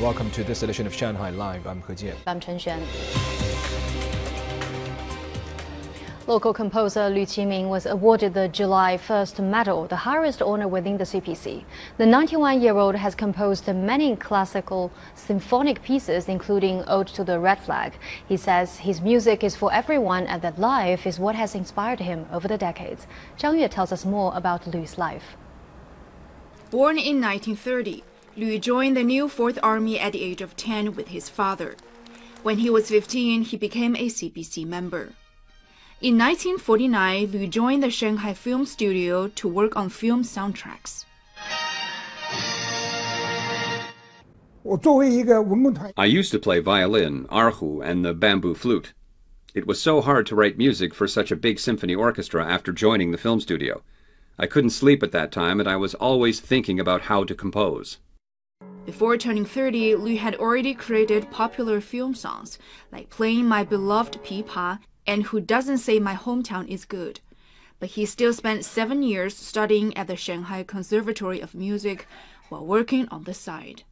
Welcome to this edition of Shanghai Live. I'm He Jian. I'm Chen Xuan. Local composer Lu Qiming was awarded the July 1st Medal, the highest honor within the CPC. The 91-year-old has composed many classical symphonic pieces, including Ode to the Red Flag. He says his music is for everyone and that life is what has inspired him over the decades. Zhang Yue tells us more about Lu's life. Born in 1930, Lu joined the New Fourth Army at the age of 10 with his father. When he was 15, he became a CPC member. In 1949, Lu joined the Shanghai Film Studio to work on film soundtracks. I used to play violin, erhu, and the bamboo flute. It was so hard to write music for such a big symphony orchestra after joining the film studio. I couldn't sleep at that time, and I was always thinking about how to compose. Before turning 30, Lu had already created popular film songs, like Playing My Beloved Pipa and who doesn't say my hometown is good. But he still spent seven years studying at the Shanghai Conservatory of Music while working on the side.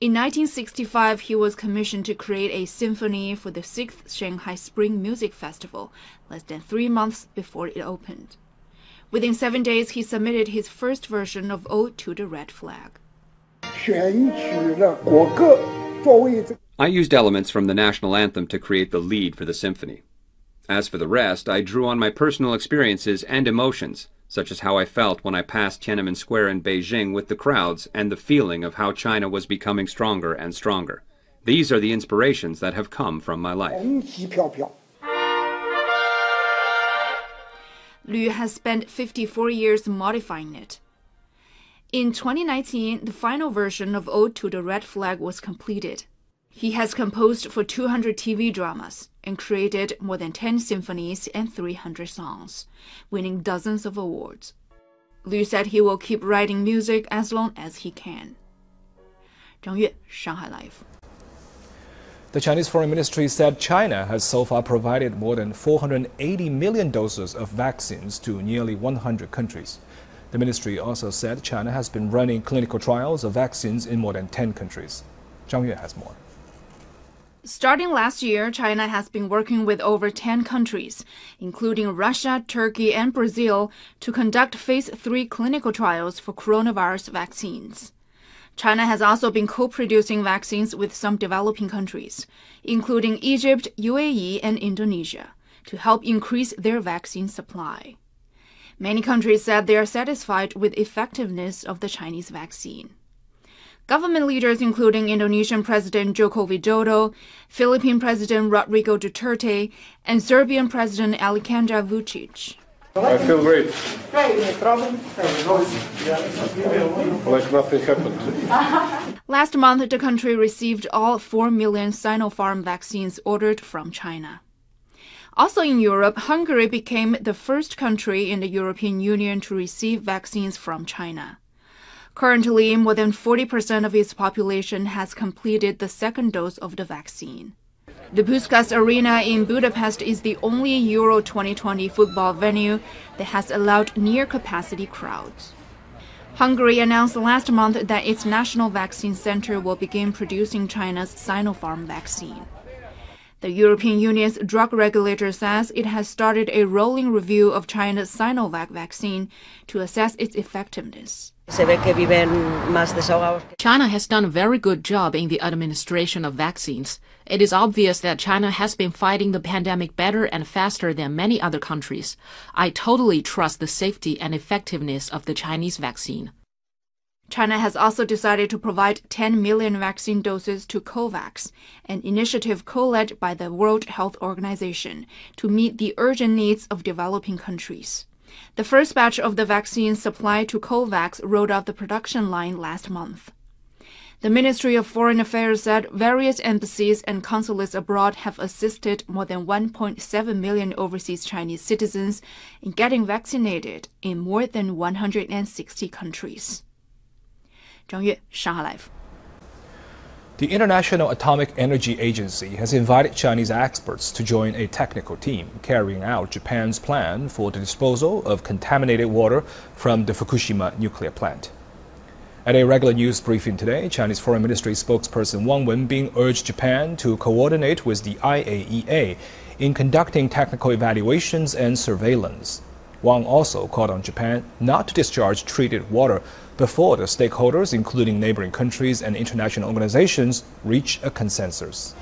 In 1965, he was commissioned to create a symphony for the 6th Shanghai Spring Music Festival, less than three months before it opened. Within seven days, he submitted his first version of Ode to the Red Flag. I used elements from the national anthem to create the lead for the symphony. As for the rest, I drew on my personal experiences and emotions, such as how I felt when I passed Tiananmen Square in Beijing with the crowds and the feeling of how China was becoming stronger and stronger. These are the inspirations that have come from my life. Lu has spent 54 years modifying it. In 2019, the final version of Ode to the Red Flag was completed. He has composed for 200 TV dramas and created more than 10 symphonies and 300 songs, winning dozens of awards. Lu said he will keep writing music as long as he can. Zhang Yue, Shanghai Live. The Chinese Foreign Ministry said China has so far provided more than 480 million doses of vaccines to nearly 100 countries. The ministry also said China has been running clinical trials of vaccines in more than 10 countries. Zhang Yue has more. Starting last year, China has been working with over 10 countries, including Russia, Turkey, and Brazil, to conduct phase 3 clinical trials for coronavirus vaccines. China has also been co producing vaccines with some developing countries, including Egypt, UAE, and Indonesia, to help increase their vaccine supply. Many countries said they are satisfied with effectiveness of the Chinese vaccine. Government leaders, including Indonesian President Joko Widodo, Philippine President Rodrigo Duterte, and Serbian President Aleksandar Vucic. I feel great. Like nothing happened. Last month, the country received all 4 million Sinopharm vaccines ordered from China. Also in Europe, Hungary became the first country in the European Union to receive vaccines from China. Currently, more than 40% of its population has completed the second dose of the vaccine. The Puskas Arena in Budapest is the only Euro 2020 football venue that has allowed near capacity crowds. Hungary announced last month that its national vaccine center will begin producing China's Sinopharm vaccine. The European Union's drug regulator says it has started a rolling review of China's Sinovac vaccine to assess its effectiveness. China has done a very good job in the administration of vaccines. It is obvious that China has been fighting the pandemic better and faster than many other countries. I totally trust the safety and effectiveness of the Chinese vaccine. China has also decided to provide 10 million vaccine doses to COVAX, an initiative co led by the World Health Organization to meet the urgent needs of developing countries. The first batch of the vaccine supplied to COVAX rolled off the production line last month. The Ministry of Foreign Affairs said various embassies and consulates abroad have assisted more than 1.7 million overseas Chinese citizens in getting vaccinated in more than 160 countries. 张悦，上海 Life。 The International Atomic Energy Agency has invited Chinese experts to join a technical team carrying out Japan's plan for the disposal of contaminated water from the Fukushima nuclear plant. At a regular news briefing today, Chinese Foreign Ministry spokesperson Wang Wenbin urged Japan to coordinate with the IAEA in conducting technical evaluations and surveillance. Wang also called on Japan not to discharge treated water before the stakeholders, including neighboring countries and international organizations, reach a consensus.